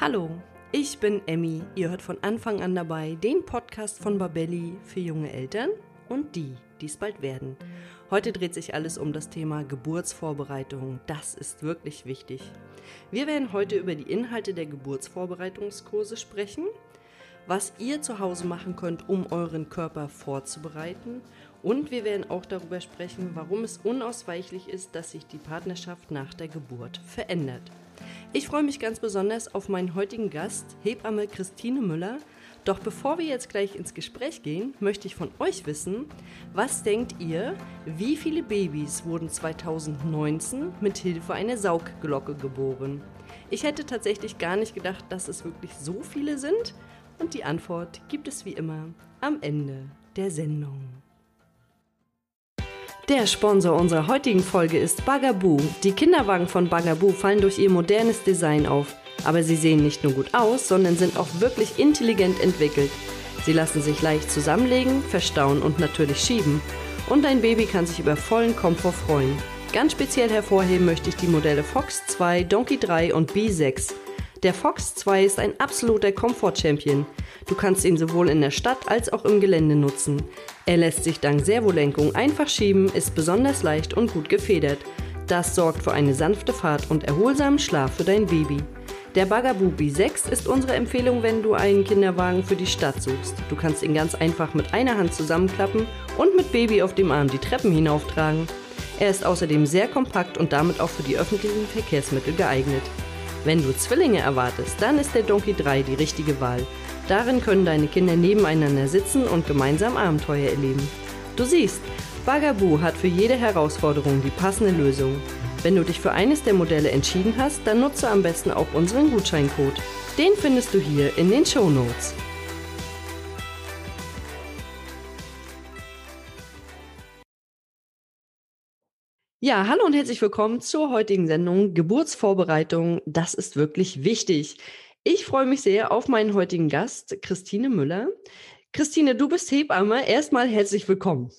Hallo, ich bin Emmy. Ihr hört von Anfang an dabei den Podcast von Babelli für junge Eltern und die, die es bald werden. Heute dreht sich alles um das Thema Geburtsvorbereitung. Das ist wirklich wichtig. Wir werden heute über die Inhalte der Geburtsvorbereitungskurse sprechen, was ihr zu Hause machen könnt, um euren Körper vorzubereiten und wir werden auch darüber sprechen, warum es unausweichlich ist, dass sich die Partnerschaft nach der Geburt verändert. Ich freue mich ganz besonders auf meinen heutigen Gast, Hebamme Christine Müller. Doch bevor wir jetzt gleich ins Gespräch gehen, möchte ich von euch wissen, was denkt ihr, wie viele Babys wurden 2019 mit Hilfe einer Saugglocke geboren? Ich hätte tatsächlich gar nicht gedacht, dass es wirklich so viele sind. Und die Antwort gibt es wie immer am Ende der Sendung. Der Sponsor unserer heutigen Folge ist Bagaboo. Die Kinderwagen von Bagaboo fallen durch ihr modernes Design auf. Aber sie sehen nicht nur gut aus, sondern sind auch wirklich intelligent entwickelt. Sie lassen sich leicht zusammenlegen, verstauen und natürlich schieben. Und dein Baby kann sich über vollen Komfort freuen. Ganz speziell hervorheben möchte ich die Modelle Fox 2, Donkey 3 und B6. Der Fox 2 ist ein absoluter Komfort-Champion. Du kannst ihn sowohl in der Stadt als auch im Gelände nutzen. Er lässt sich dank Servolenkung einfach schieben, ist besonders leicht und gut gefedert. Das sorgt für eine sanfte Fahrt und erholsamen Schlaf für dein Baby. Der Bugaboo B6 ist unsere Empfehlung, wenn du einen Kinderwagen für die Stadt suchst. Du kannst ihn ganz einfach mit einer Hand zusammenklappen und mit Baby auf dem Arm die Treppen hinauftragen. Er ist außerdem sehr kompakt und damit auch für die öffentlichen Verkehrsmittel geeignet. Wenn du Zwillinge erwartest, dann ist der Donkey 3 die richtige Wahl. Darin können deine Kinder nebeneinander sitzen und gemeinsam Abenteuer erleben. Du siehst, Bagaboo hat für jede Herausforderung die passende Lösung. Wenn du dich für eines der Modelle entschieden hast, dann nutze am besten auch unseren Gutscheincode. Den findest du hier in den Show Notes. Ja, hallo und herzlich willkommen zur heutigen Sendung Geburtsvorbereitung. Das ist wirklich wichtig. Ich freue mich sehr auf meinen heutigen Gast, Christine Müller. Christine, du bist Hebamme. Erstmal herzlich willkommen.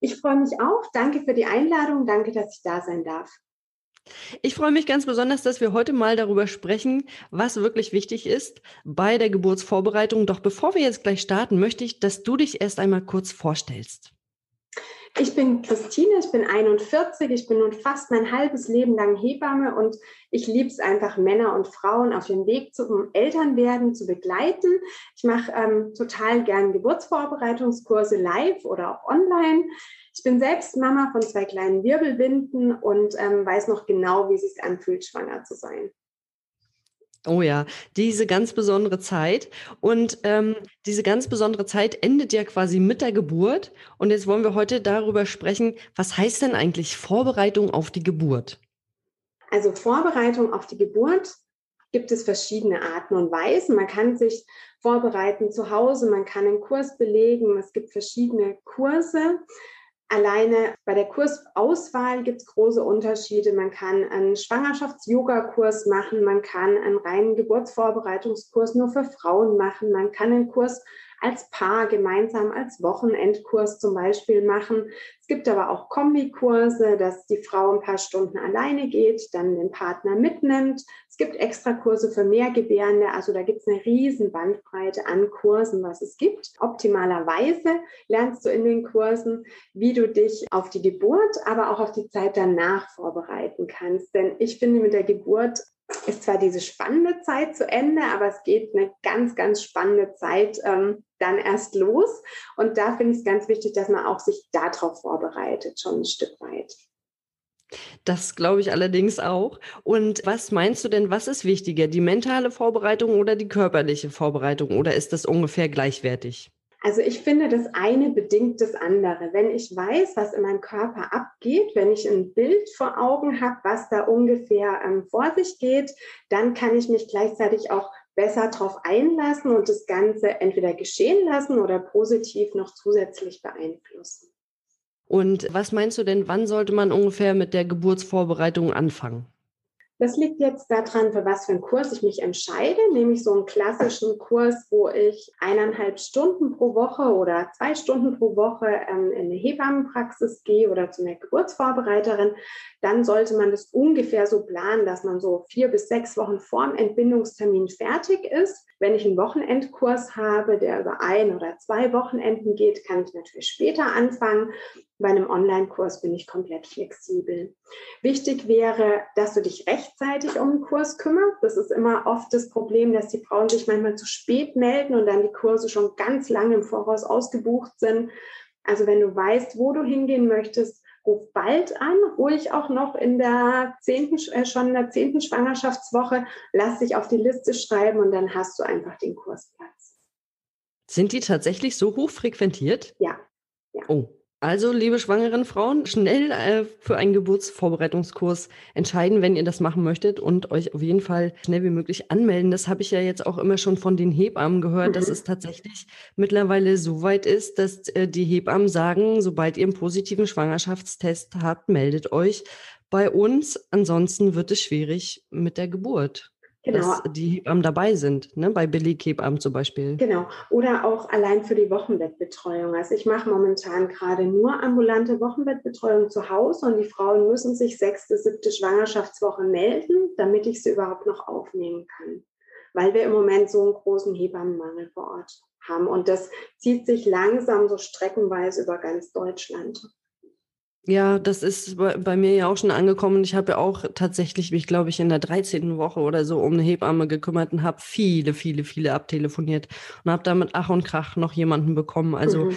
Ich freue mich auch. Danke für die Einladung. Danke, dass ich da sein darf. Ich freue mich ganz besonders, dass wir heute mal darüber sprechen, was wirklich wichtig ist bei der Geburtsvorbereitung. Doch bevor wir jetzt gleich starten, möchte ich, dass du dich erst einmal kurz vorstellst. Ich bin Christine, ich bin 41, ich bin nun fast mein halbes Leben lang Hebamme und ich liebe es einfach, Männer und Frauen auf dem Weg zum Elternwerden zu begleiten. Ich mache ähm, total gern Geburtsvorbereitungskurse live oder auch online. Ich bin selbst Mama von zwei kleinen Wirbelwinden und ähm, weiß noch genau, wie es sich anfühlt, schwanger zu sein. Oh ja, diese ganz besondere Zeit. Und ähm, diese ganz besondere Zeit endet ja quasi mit der Geburt. Und jetzt wollen wir heute darüber sprechen, was heißt denn eigentlich Vorbereitung auf die Geburt? Also Vorbereitung auf die Geburt gibt es verschiedene Arten und Weisen. Man kann sich vorbereiten zu Hause, man kann einen Kurs belegen, es gibt verschiedene Kurse. Alleine bei der Kursauswahl gibt es große Unterschiede. Man kann einen Schwangerschafts-Yoga-Kurs machen, man kann einen reinen Geburtsvorbereitungskurs nur für Frauen machen, man kann einen Kurs als Paar gemeinsam als Wochenendkurs zum Beispiel machen. Es gibt aber auch Kombikurse, dass die Frau ein paar Stunden alleine geht, dann den Partner mitnimmt. Es gibt Extrakurse für Mehrgebärende, also da gibt es eine riesen Bandbreite an Kursen, was es gibt. Optimalerweise lernst du in den Kursen, wie du dich auf die Geburt, aber auch auf die Zeit danach vorbereiten kannst. Denn ich finde, mit der Geburt ist zwar diese spannende Zeit zu Ende, aber es geht eine ganz, ganz spannende Zeit ähm, dann erst los. Und da finde ich es ganz wichtig, dass man auch sich darauf vorbereitet, schon ein Stück weit. Das glaube ich allerdings auch. Und was meinst du denn, was ist wichtiger, die mentale Vorbereitung oder die körperliche Vorbereitung? Oder ist das ungefähr gleichwertig? Also ich finde, das eine bedingt das andere. Wenn ich weiß, was in meinem Körper abgeht, wenn ich ein Bild vor Augen habe, was da ungefähr ähm, vor sich geht, dann kann ich mich gleichzeitig auch besser darauf einlassen und das Ganze entweder geschehen lassen oder positiv noch zusätzlich beeinflussen. Und was meinst du denn, wann sollte man ungefähr mit der Geburtsvorbereitung anfangen? Das liegt jetzt daran, für was für einen Kurs ich mich entscheide, nämlich so einen klassischen Kurs, wo ich eineinhalb Stunden pro Woche oder zwei Stunden pro Woche ähm, in eine Hebammenpraxis gehe oder zu einer Geburtsvorbereiterin. Dann sollte man das ungefähr so planen, dass man so vier bis sechs Wochen vor dem Entbindungstermin fertig ist. Wenn ich einen Wochenendkurs habe, der über ein oder zwei Wochenenden geht, kann ich natürlich später anfangen. Bei einem Online-Kurs bin ich komplett flexibel. Wichtig wäre, dass du dich rechtzeitig um den Kurs kümmerst. Das ist immer oft das Problem, dass die Frauen sich manchmal zu spät melden und dann die Kurse schon ganz lange im Voraus ausgebucht sind. Also wenn du weißt, wo du hingehen möchtest, ruf bald an, ruhig auch noch in der zehnten, äh, schon in der zehnten Schwangerschaftswoche, lass dich auf die Liste schreiben und dann hast du einfach den Kursplatz. Sind die tatsächlich so hoch frequentiert? Ja. ja. Oh, also, liebe schwangeren Frauen, schnell äh, für einen Geburtsvorbereitungskurs entscheiden, wenn ihr das machen möchtet und euch auf jeden Fall schnell wie möglich anmelden. Das habe ich ja jetzt auch immer schon von den Hebammen gehört, mhm. dass es tatsächlich mittlerweile so weit ist, dass äh, die Hebammen sagen, sobald ihr einen positiven Schwangerschaftstest habt, meldet euch bei uns. Ansonsten wird es schwierig mit der Geburt genau. dass die Hebammen dabei sind, ne? bei Beleghebammen zum Beispiel. Genau. Oder auch allein für die Wochenbettbetreuung. Also ich mache momentan gerade nur ambulante Wochenbettbetreuung zu Hause und die Frauen müssen sich sechste, siebte Schwangerschaftswoche melden, damit ich sie überhaupt noch aufnehmen kann. Weil wir im Moment so einen großen Hebammenmangel vor Ort haben. Und das zieht sich langsam so streckenweise über ganz Deutschland. Ja, das ist bei, mir ja auch schon angekommen. Ich habe ja auch tatsächlich mich, glaube ich, in der 13. Woche oder so um eine Hebamme gekümmert und habe viele, viele, viele abtelefoniert und habe damit Ach und Krach noch jemanden bekommen. Also mhm.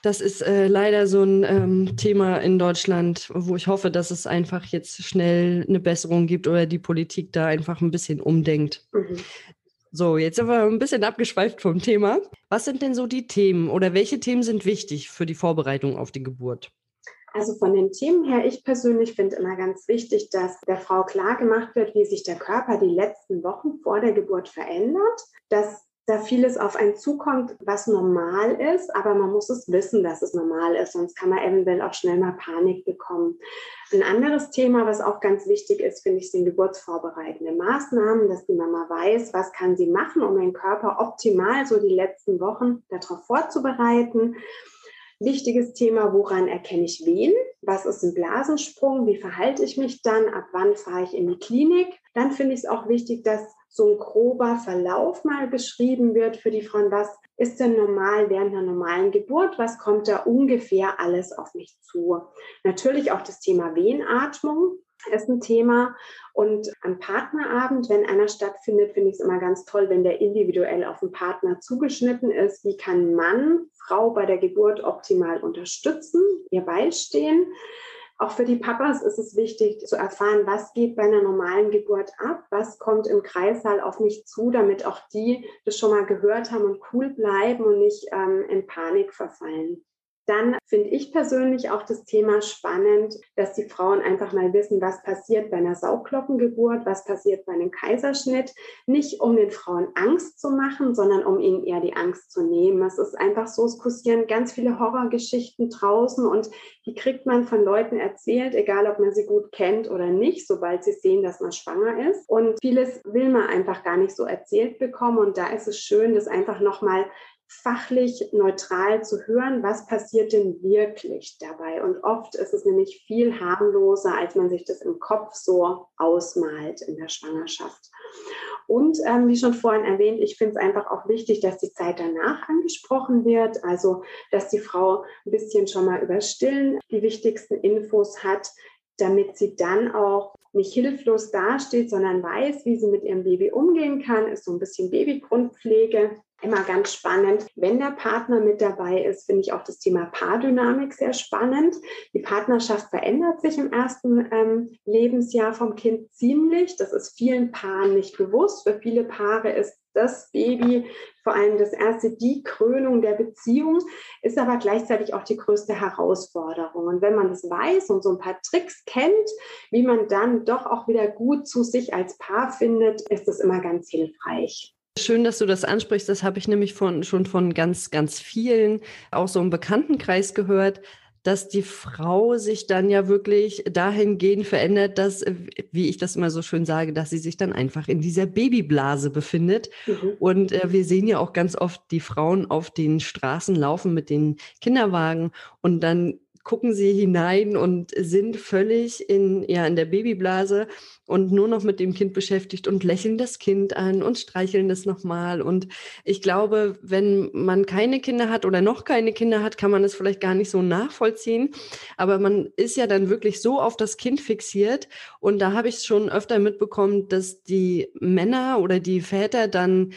das ist äh, leider so ein ähm, Thema in Deutschland, wo ich hoffe, dass es einfach jetzt schnell eine Besserung gibt oder die Politik da einfach ein bisschen umdenkt. Mhm. So, jetzt sind wir ein bisschen abgeschweift vom Thema. Was sind denn so die Themen oder welche Themen sind wichtig für die Vorbereitung auf die Geburt? Also von den Themen her, ich persönlich finde immer ganz wichtig, dass der Frau klar gemacht wird, wie sich der Körper die letzten Wochen vor der Geburt verändert, dass da vieles auf einen zukommt, was normal ist, aber man muss es wissen, dass es normal ist, sonst kann man eventuell auch schnell mal Panik bekommen. Ein anderes Thema, was auch ganz wichtig ist, finde ich, sind geburtsvorbereitende Maßnahmen, dass die Mama weiß, was kann sie machen, um den Körper optimal so die letzten Wochen darauf vorzubereiten. Wichtiges Thema, woran erkenne ich wen? Was ist ein Blasensprung? Wie verhalte ich mich dann? Ab wann fahre ich in die Klinik? Dann finde ich es auch wichtig, dass so ein grober Verlauf mal beschrieben wird für die Frauen. Was ist denn normal während einer normalen Geburt? Was kommt da ungefähr alles auf mich zu? Natürlich auch das Thema Wehenatmung ist ein Thema. Und am Partnerabend, wenn einer stattfindet, finde ich es immer ganz toll, wenn der individuell auf den Partner zugeschnitten ist. Wie kann Mann Frau bei der Geburt optimal unterstützen, ihr beistehen? Auch für die Papas ist es wichtig zu erfahren, was geht bei einer normalen Geburt ab, was kommt im Kreissaal auf mich zu, damit auch die das schon mal gehört haben und cool bleiben und nicht ähm, in Panik verfallen. Dann finde ich persönlich auch das Thema spannend, dass die Frauen einfach mal wissen, was passiert bei einer Sauglockengeburt, was passiert bei einem Kaiserschnitt. Nicht um den Frauen Angst zu machen, sondern um ihnen eher die Angst zu nehmen. Es ist einfach so, es kursieren ganz viele Horrorgeschichten draußen und die kriegt man von Leuten erzählt, egal ob man sie gut kennt oder nicht, sobald sie sehen, dass man schwanger ist. Und vieles will man einfach gar nicht so erzählt bekommen. Und da ist es schön, das einfach nochmal fachlich neutral zu hören, was passiert denn wirklich dabei. Und oft ist es nämlich viel harmloser, als man sich das im Kopf so ausmalt in der Schwangerschaft. Und ähm, wie schon vorhin erwähnt, ich finde es einfach auch wichtig, dass die Zeit danach angesprochen wird. Also, dass die Frau ein bisschen schon mal über Stillen die wichtigsten Infos hat, damit sie dann auch nicht hilflos dasteht, sondern weiß, wie sie mit ihrem Baby umgehen kann, ist so ein bisschen Babygrundpflege immer ganz spannend. Wenn der Partner mit dabei ist, finde ich auch das Thema Paardynamik sehr spannend. Die Partnerschaft verändert sich im ersten ähm, Lebensjahr vom Kind ziemlich. Das ist vielen Paaren nicht bewusst. Für viele Paare ist das Baby, vor allem das erste, die Krönung der Beziehung, ist aber gleichzeitig auch die größte Herausforderung. Und wenn man das weiß und so ein paar Tricks kennt, wie man dann doch auch wieder gut zu sich als Paar findet, ist das immer ganz hilfreich. Schön, dass du das ansprichst. Das habe ich nämlich von, schon von ganz, ganz vielen, auch so im Bekanntenkreis gehört, dass die Frau sich dann ja wirklich dahingehend verändert, dass, wie ich das immer so schön sage, dass sie sich dann einfach in dieser Babyblase befindet. Mhm. Und äh, wir sehen ja auch ganz oft die Frauen auf den Straßen laufen mit den Kinderwagen und dann gucken sie hinein und sind völlig in, ja, in der Babyblase und nur noch mit dem Kind beschäftigt und lächeln das Kind an und streicheln das nochmal. Und ich glaube, wenn man keine Kinder hat oder noch keine Kinder hat, kann man es vielleicht gar nicht so nachvollziehen. Aber man ist ja dann wirklich so auf das Kind fixiert. Und da habe ich schon öfter mitbekommen, dass die Männer oder die Väter dann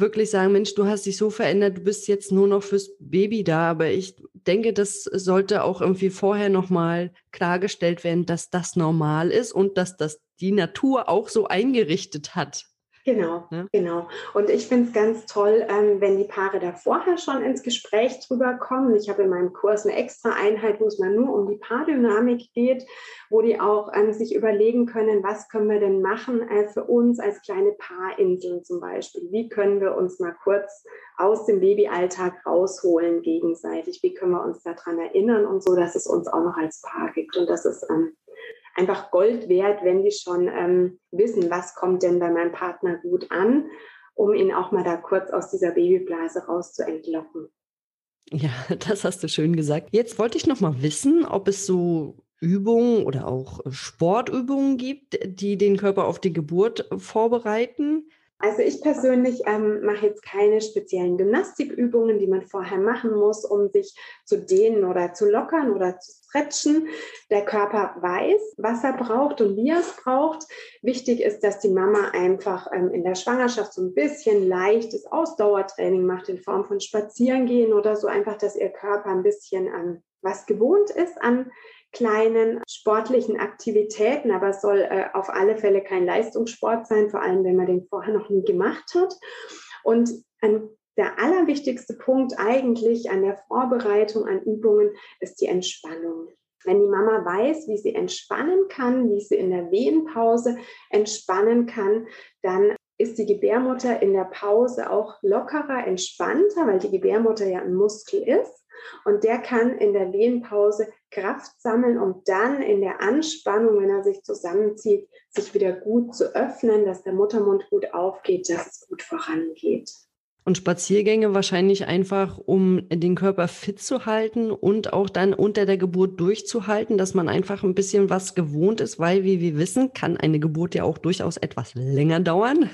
wirklich sagen, Mensch, du hast dich so verändert, du bist jetzt nur noch fürs Baby da. Aber ich denke, das sollte auch irgendwie vorher nochmal klargestellt werden, dass das normal ist und dass das die Natur auch so eingerichtet hat. Genau, ja? genau. Und ich finde es ganz toll, ähm, wenn die Paare da vorher schon ins Gespräch drüber kommen. Ich habe in meinem Kurs eine extra Einheit, wo es mal nur um die Paardynamik geht, wo die auch ähm, sich überlegen können, was können wir denn machen äh, für uns als kleine Paarinseln zum Beispiel. Wie können wir uns mal kurz aus dem Babyalltag rausholen gegenseitig? Wie können wir uns daran erinnern und so, dass es uns auch noch als Paar gibt. Und das ist ähm, einfach Gold wert, wenn die schon ähm, wissen, was kommt denn bei meinem Partner gut an, um ihn auch mal da kurz aus dieser Babyblase raus zu entlocken. Ja, das hast du schön gesagt. Jetzt wollte ich noch mal wissen, ob es so Übungen oder auch Sportübungen gibt, die den Körper auf die Geburt vorbereiten. Also ich persönlich ähm, mache jetzt keine speziellen Gymnastikübungen, die man vorher machen muss, um sich zu dehnen oder zu lockern oder zu stretchen. Der Körper weiß, was er braucht und wie er es braucht. Wichtig ist, dass die Mama einfach ähm, in der Schwangerschaft so ein bisschen leichtes Ausdauertraining macht in Form von Spazierengehen oder so einfach, dass ihr Körper ein bisschen an was gewohnt ist an kleinen sportlichen Aktivitäten, aber es soll äh, auf alle Fälle kein Leistungssport sein, vor allem wenn man den vorher noch nie gemacht hat. Und ein, der allerwichtigste Punkt eigentlich an der Vorbereitung an Übungen ist die Entspannung. Wenn die Mama weiß, wie sie entspannen kann, wie sie in der Wehenpause entspannen kann, dann ist die Gebärmutter in der Pause auch lockerer, entspannter, weil die Gebärmutter ja ein Muskel ist. Und der kann in der Wehenpause Kraft sammeln, um dann in der Anspannung, wenn er sich zusammenzieht, sich wieder gut zu öffnen, dass der Muttermund gut aufgeht, dass es gut vorangeht. Und Spaziergänge wahrscheinlich einfach, um den Körper fit zu halten und auch dann unter der Geburt durchzuhalten, dass man einfach ein bisschen was gewohnt ist, weil, wie wir wissen, kann eine Geburt ja auch durchaus etwas länger dauern.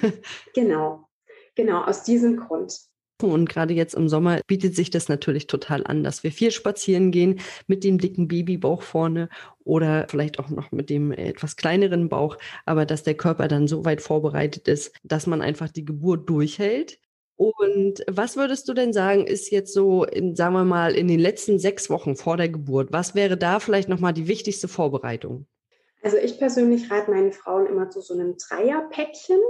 Genau, genau, aus diesem Grund. Und gerade jetzt im Sommer bietet sich das natürlich total an, dass wir viel spazieren gehen mit dem dicken Babybauch vorne oder vielleicht auch noch mit dem etwas kleineren Bauch, aber dass der Körper dann so weit vorbereitet ist, dass man einfach die Geburt durchhält. Und was würdest du denn sagen, ist jetzt so, in, sagen wir mal, in den letzten sechs Wochen vor der Geburt, was wäre da vielleicht nochmal die wichtigste Vorbereitung? Also ich persönlich rate meinen Frauen immer zu so einem Dreierpäckchen.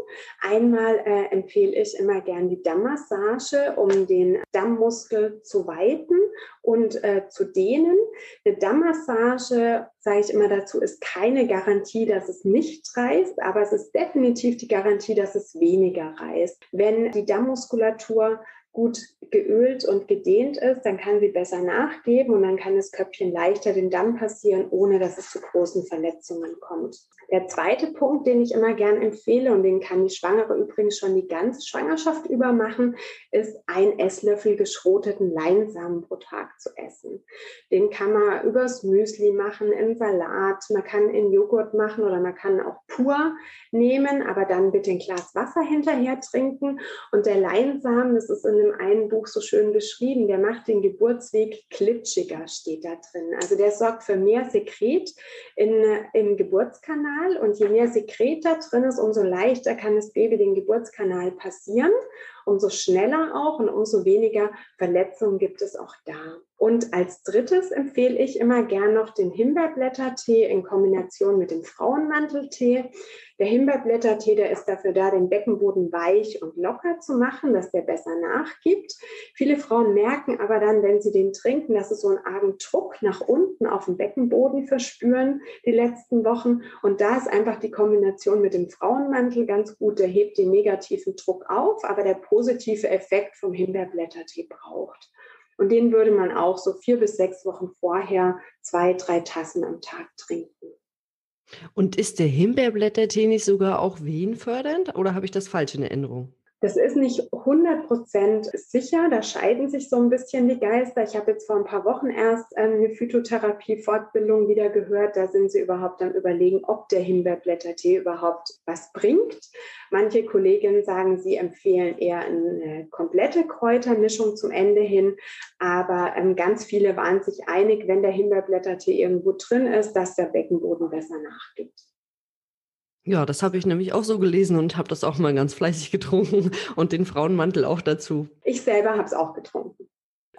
Einmal äh, empfehle ich immer gern die Dammmassage, um den Dammmuskel zu weiten und äh, zu dehnen. Eine Dammmassage, sage ich immer dazu, ist keine Garantie, dass es nicht reißt, aber es ist definitiv die Garantie, dass es weniger reißt. Wenn die Dammmuskulatur gut geölt und gedehnt ist, dann kann sie besser nachgeben und dann kann das Köpfchen leichter den Damm passieren, ohne dass es zu großen Verletzungen kommt. Der zweite Punkt, den ich immer gern empfehle und den kann die Schwangere übrigens schon die ganze Schwangerschaft über machen, ist ein Esslöffel geschroteten Leinsamen pro Tag zu essen. Den kann man übers Müsli machen, im Salat, man kann in Joghurt machen oder man kann auch pur nehmen, aber dann bitte ein Glas Wasser hinterher trinken. Und der Leinsamen, das ist in dem einen Buch so schön beschrieben, der macht den Geburtsweg klitschiger, steht da drin. Also der sorgt für mehr Sekret in, im Geburtskanal und je mehr Sekret da drin ist, umso leichter kann das Baby den Geburtskanal passieren umso schneller auch und umso weniger Verletzungen gibt es auch da. Und als drittes empfehle ich immer gern noch den Himbeerblättertee in Kombination mit dem Frauenmanteltee. Der Himbeerblättertee, der ist dafür da, den Beckenboden weich und locker zu machen, dass der besser nachgibt. Viele Frauen merken aber dann, wenn sie den trinken, dass sie so einen argen Druck nach unten auf dem Beckenboden verspüren die letzten Wochen. Und da ist einfach die Kombination mit dem Frauenmantel ganz gut. Der hebt den negativen Druck auf, aber der positive Effekt vom Himbeerblättertee braucht. Und den würde man auch so vier bis sechs Wochen vorher zwei, drei Tassen am Tag trinken. Und ist der Himbeerblättertee nicht sogar auch wehenfördernd oder habe ich das falsch in Erinnerung? Das ist nicht 100% sicher, da scheiden sich so ein bisschen die Geister. Ich habe jetzt vor ein paar Wochen erst ähm, eine Phytotherapie-Fortbildung wieder gehört. Da sind sie überhaupt am Überlegen, ob der Himbeerblättertee überhaupt was bringt. Manche Kolleginnen sagen, sie empfehlen eher eine komplette Kräutermischung zum Ende hin. Aber ähm, ganz viele waren sich einig, wenn der Himbeerblättertee irgendwo drin ist, dass der Beckenboden besser nachgibt. Ja, das habe ich nämlich auch so gelesen und habe das auch mal ganz fleißig getrunken und den Frauenmantel auch dazu. Ich selber habe es auch getrunken.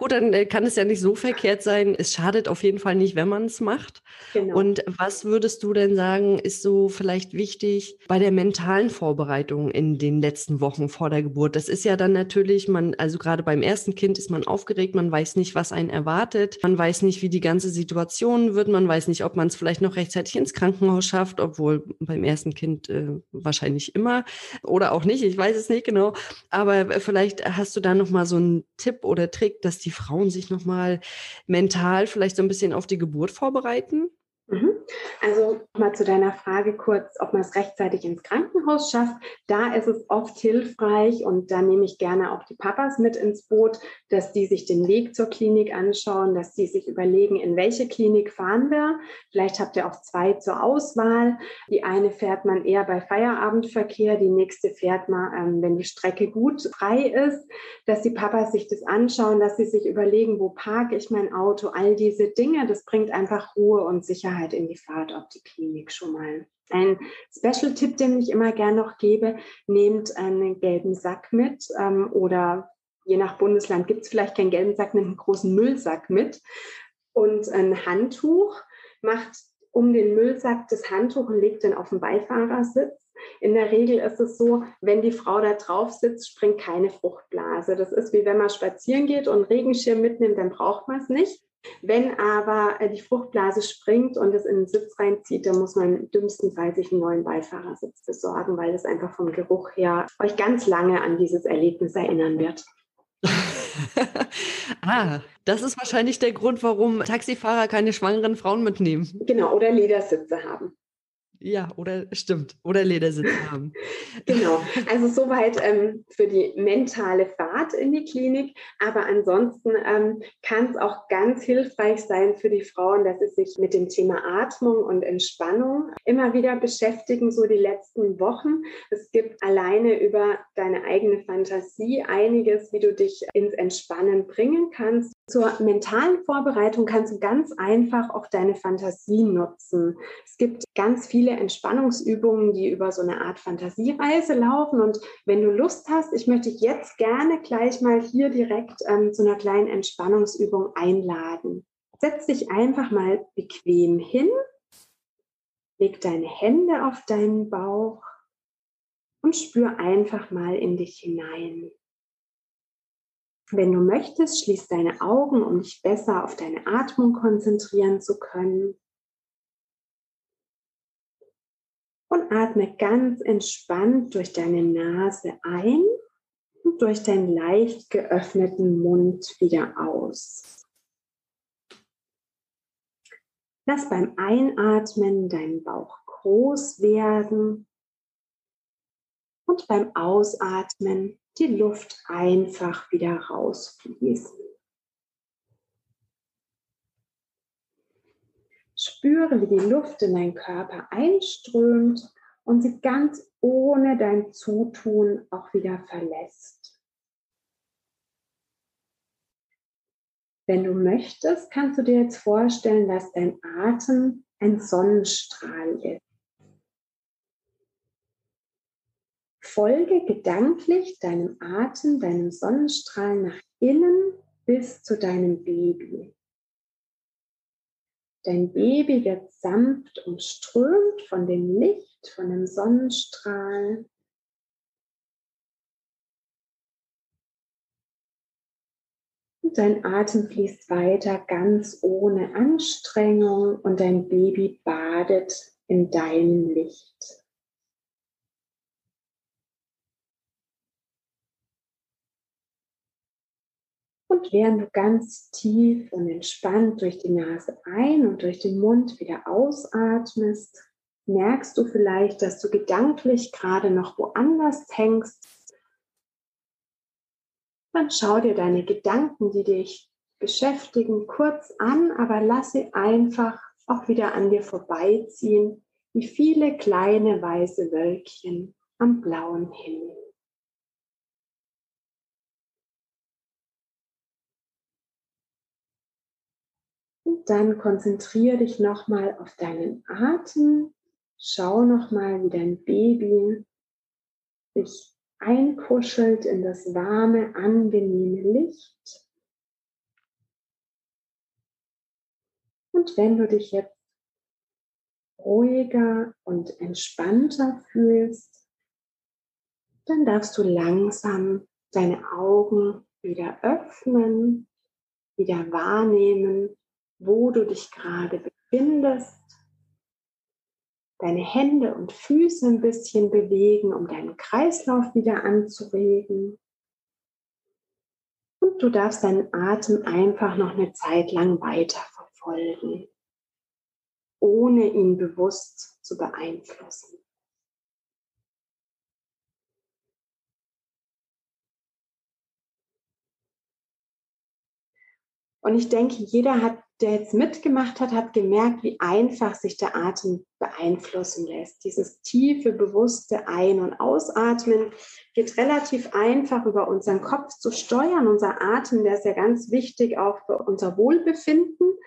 Gut, dann äh, kann es ja nicht so verkehrt sein. Es schadet auf jeden Fall nicht, wenn man es macht. Genau. Und was würdest du denn sagen, ist so vielleicht wichtig bei der mentalen Vorbereitung in den letzten Wochen vor der Geburt? Das ist ja dann natürlich, man, also gerade beim ersten Kind ist man aufgeregt, man weiß nicht, was einen erwartet, man weiß nicht, wie die ganze Situation wird, man weiß nicht, ob man es vielleicht noch rechtzeitig ins Krankenhaus schafft, obwohl beim ersten Kind äh, wahrscheinlich immer oder auch nicht, ich weiß es nicht genau. Aber vielleicht hast du da nochmal so einen Tipp oder Trick, dass die Frauen sich nochmal mental vielleicht so ein bisschen auf die Geburt vorbereiten? Mhm. Also mal zu deiner Frage kurz, ob man es rechtzeitig ins Krankenhaus schafft. Da ist es oft hilfreich und da nehme ich gerne auch die Papas mit ins Boot, dass die sich den Weg zur Klinik anschauen, dass die sich überlegen, in welche Klinik fahren wir. Vielleicht habt ihr auch zwei zur Auswahl. Die eine fährt man eher bei Feierabendverkehr, die nächste fährt man, ähm, wenn die Strecke gut frei ist, dass die Papas sich das anschauen, dass sie sich überlegen, wo parke ich mein Auto, all diese Dinge. Das bringt einfach Ruhe und Sicherheit in die Fahrt auf die Klinik schon mal. Ein Special-Tipp, den ich immer gern noch gebe, nehmt einen gelben Sack mit ähm, oder je nach Bundesland gibt es vielleicht keinen gelben Sack, nehmt einen großen Müllsack mit und ein Handtuch, macht um den Müllsack das Handtuch und legt den auf den Beifahrersitz. In der Regel ist es so, wenn die Frau da drauf sitzt, springt keine Fruchtblase. Das ist wie wenn man spazieren geht und Regenschirm mitnimmt, dann braucht man es nicht. Wenn aber äh, die Fruchtblase springt und es in den Sitz reinzieht, dann muss man dümmstenfalls sich einen neuen Beifahrersitz besorgen, weil es einfach vom Geruch her euch ganz lange an dieses Erlebnis erinnern wird. ah, das ist wahrscheinlich der Grund, warum Taxifahrer keine schwangeren Frauen mitnehmen. Genau, oder Ledersitze haben. Ja, oder stimmt. Oder Ledersitz haben. genau. Also soweit ähm, für die mentale Fahrt in die Klinik. Aber ansonsten ähm, kann es auch ganz hilfreich sein für die Frauen, dass sie sich mit dem Thema Atmung und Entspannung immer wieder beschäftigen, so die letzten Wochen. Es gibt alleine über deine eigene Fantasie einiges, wie du dich ins Entspannen bringen kannst. Zur mentalen Vorbereitung kannst du ganz einfach auch deine Fantasie nutzen. Es gibt ganz viele Entspannungsübungen, die über so eine Art Fantasiereise laufen. Und wenn du Lust hast, ich möchte dich jetzt gerne gleich mal hier direkt ähm, zu einer kleinen Entspannungsübung einladen. Setz dich einfach mal bequem hin, leg deine Hände auf deinen Bauch und spür einfach mal in dich hinein. Wenn du möchtest, schließ deine Augen, um dich besser auf deine Atmung konzentrieren zu können. Und atme ganz entspannt durch deine Nase ein und durch deinen leicht geöffneten Mund wieder aus. Lass beim Einatmen deinen Bauch groß werden und beim Ausatmen die Luft einfach wieder rausfließen. Spüre, wie die Luft in deinen Körper einströmt und sie ganz ohne dein Zutun auch wieder verlässt. Wenn du möchtest, kannst du dir jetzt vorstellen, dass dein Atem ein Sonnenstrahl ist. Folge gedanklich deinem Atem, deinem Sonnenstrahl nach innen bis zu deinem Baby. Dein Baby wird sanft und strömt von dem Licht, von dem Sonnenstrahl. Und dein Atem fließt weiter ganz ohne Anstrengung und dein Baby badet in deinem Licht. Und während du ganz tief und entspannt durch die Nase ein und durch den Mund wieder ausatmest, merkst du vielleicht, dass du gedanklich gerade noch woanders hängst. Dann schau dir deine Gedanken, die dich beschäftigen, kurz an, aber lass sie einfach auch wieder an dir vorbeiziehen, wie viele kleine weiße Wölkchen am blauen Himmel. Und dann konzentriere dich nochmal auf deinen Atem. Schau nochmal, wie dein Baby sich einkuschelt in das warme, angenehme Licht. Und wenn du dich jetzt ruhiger und entspannter fühlst, dann darfst du langsam deine Augen wieder öffnen, wieder wahrnehmen, wo du dich gerade befindest, deine Hände und Füße ein bisschen bewegen, um deinen Kreislauf wieder anzuregen. Und du darfst deinen Atem einfach noch eine Zeit lang weiterverfolgen, ohne ihn bewusst zu beeinflussen. Und ich denke, jeder hat, der jetzt mitgemacht hat, hat gemerkt, wie einfach sich der Atem beeinflussen lässt. Dieses tiefe, bewusste Ein- und Ausatmen geht relativ einfach über unseren Kopf zu steuern. Unser Atem, der ist ja ganz wichtig auch für unser Wohlbefinden.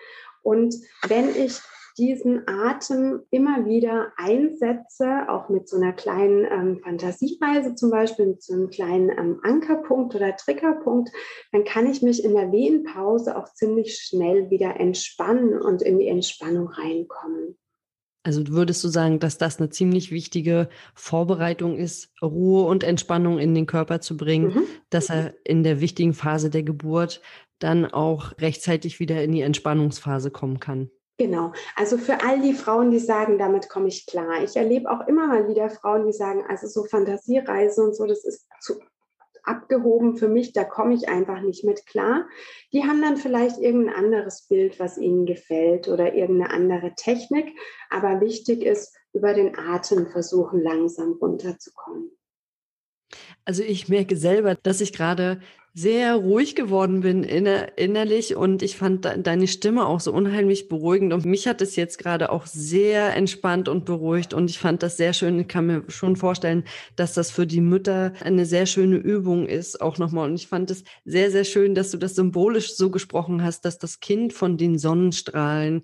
Und wenn ich diesen Atem immer wieder einsetze, auch mit so einer kleinen ähm, Fantasiereise zum Beispiel, mit so einem kleinen ähm, Ankerpunkt oder Triggerpunkt, dann kann ich mich in der Wehenpause auch ziemlich schnell wieder entspannen und in die Entspannung reinkommen. Also würdest du sagen, dass das eine ziemlich wichtige Vorbereitung ist, Ruhe und Entspannung in den Körper zu bringen, mhm. dass er in der wichtigen Phase der Geburt dann auch rechtzeitig wieder in die Entspannungsphase kommen kann? Genau. Also für all die Frauen, die sagen, damit komme ich klar. Ich erlebe auch immer mal wieder Frauen, die sagen, also so Fantasiereise und so, das ist zu abgehoben für mich, da komme ich einfach nicht mit klar. Die haben dann vielleicht irgendein anderes Bild, was ihnen gefällt oder irgendeine andere Technik. Aber wichtig ist, über den Atem versuchen, langsam runterzukommen. Also ich merke selber, dass ich gerade sehr ruhig geworden bin inner innerlich und ich fand de deine Stimme auch so unheimlich beruhigend und mich hat es jetzt gerade auch sehr entspannt und beruhigt und ich fand das sehr schön. Ich kann mir schon vorstellen, dass das für die Mütter eine sehr schöne Übung ist, auch nochmal. Und ich fand es sehr, sehr schön, dass du das symbolisch so gesprochen hast, dass das Kind von den Sonnenstrahlen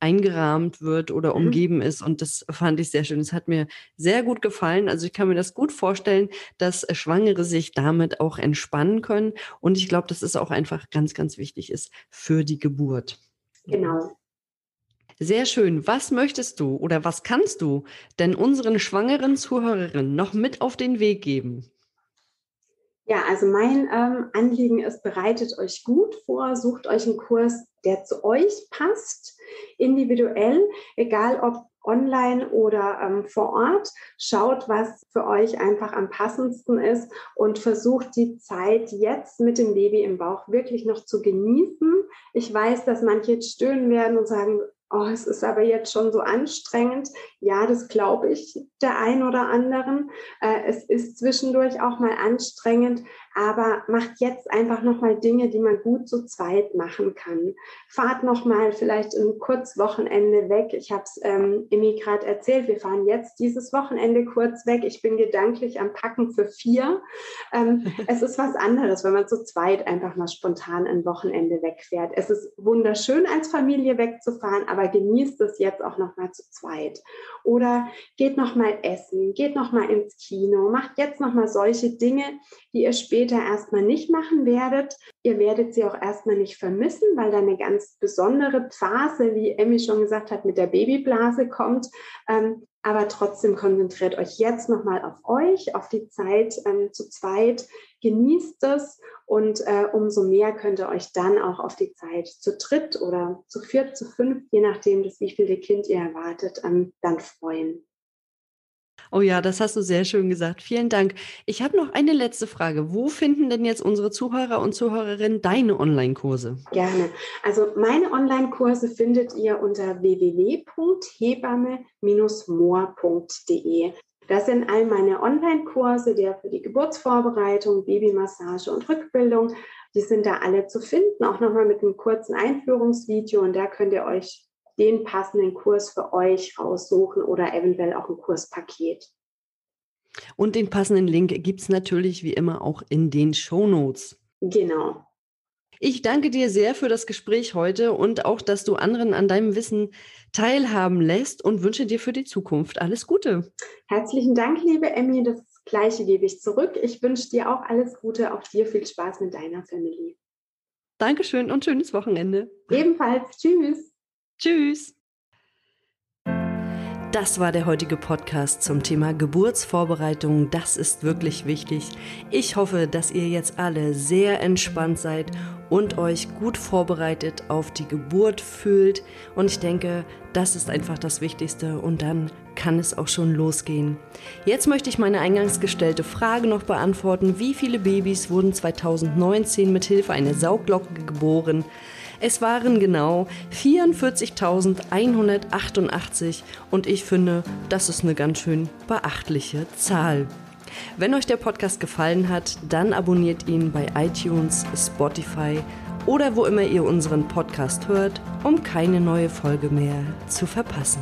eingerahmt wird oder mhm. umgeben ist. Und das fand ich sehr schön. Es hat mir sehr gut gefallen. Also ich kann mir das gut vorstellen, dass Schwangere sich damit auch entspannen können. Und ich glaube, dass es auch einfach ganz, ganz wichtig ist für die Geburt. Genau. Sehr schön. Was möchtest du oder was kannst du denn unseren schwangeren Zuhörerinnen noch mit auf den Weg geben? Ja, also mein ähm, Anliegen ist, bereitet euch gut vor, sucht euch einen Kurs, der zu euch passt, individuell, egal ob online oder ähm, vor Ort. Schaut, was für euch einfach am passendsten ist und versucht die Zeit jetzt mit dem Baby im Bauch wirklich noch zu genießen. Ich weiß, dass manche jetzt stöhnen werden und sagen, oh, es ist aber jetzt schon so anstrengend. Ja, das glaube ich der ein oder anderen. Äh, es ist zwischendurch auch mal anstrengend, aber macht jetzt einfach nochmal Dinge, die man gut zu zweit machen kann. Fahrt nochmal vielleicht ein Kurzwochenende weg. Ich habe es ähm, gerade erzählt, wir fahren jetzt dieses Wochenende kurz weg. Ich bin gedanklich am Packen für vier. Ähm, es ist was anderes, wenn man zu zweit einfach mal spontan ein Wochenende wegfährt. Es ist wunderschön, als Familie wegzufahren, aber genießt es jetzt auch nochmal zu zweit. Oder geht nochmal essen, geht nochmal ins Kino, macht jetzt nochmal solche Dinge, die ihr später später erstmal nicht machen werdet. Ihr werdet sie auch erstmal nicht vermissen, weil da eine ganz besondere Phase, wie Emmy schon gesagt hat, mit der Babyblase kommt. Ähm, aber trotzdem konzentriert euch jetzt nochmal auf euch, auf die Zeit ähm, zu zweit. Genießt es und äh, umso mehr könnt ihr euch dann auch auf die Zeit zu dritt oder zu viert, zu fünf, je nachdem, das, wie viele Kind ihr erwartet, ähm, dann freuen. Oh ja, das hast du sehr schön gesagt. Vielen Dank. Ich habe noch eine letzte Frage. Wo finden denn jetzt unsere Zuhörer und Zuhörerinnen deine Online-Kurse? Gerne. Also meine Online-Kurse findet ihr unter www.hebamme-moor.de. Das sind all meine Online-Kurse, der für die Geburtsvorbereitung, Babymassage und Rückbildung. Die sind da alle zu finden, auch nochmal mit einem kurzen Einführungsvideo. Und da könnt ihr euch den passenden Kurs für euch raussuchen oder eventuell auch ein Kurspaket. Und den passenden Link gibt es natürlich wie immer auch in den Show Notes. Genau. Ich danke dir sehr für das Gespräch heute und auch, dass du anderen an deinem Wissen teilhaben lässt und wünsche dir für die Zukunft alles Gute. Herzlichen Dank, liebe Emmy. Das Gleiche gebe ich zurück. Ich wünsche dir auch alles Gute, auch dir viel Spaß mit deiner Family. Dankeschön und schönes Wochenende. Ebenfalls. Tschüss. Tschüss. Das war der heutige Podcast zum Thema Geburtsvorbereitung. Das ist wirklich wichtig. Ich hoffe, dass ihr jetzt alle sehr entspannt seid und euch gut vorbereitet auf die Geburt fühlt. Und ich denke, das ist einfach das Wichtigste und dann kann es auch schon losgehen. Jetzt möchte ich meine eingangs gestellte Frage noch beantworten. Wie viele Babys wurden 2019 mit Hilfe einer Sauglocke geboren? Es waren genau 44.188 und ich finde, das ist eine ganz schön beachtliche Zahl. Wenn euch der Podcast gefallen hat, dann abonniert ihn bei iTunes, Spotify oder wo immer ihr unseren Podcast hört, um keine neue Folge mehr zu verpassen.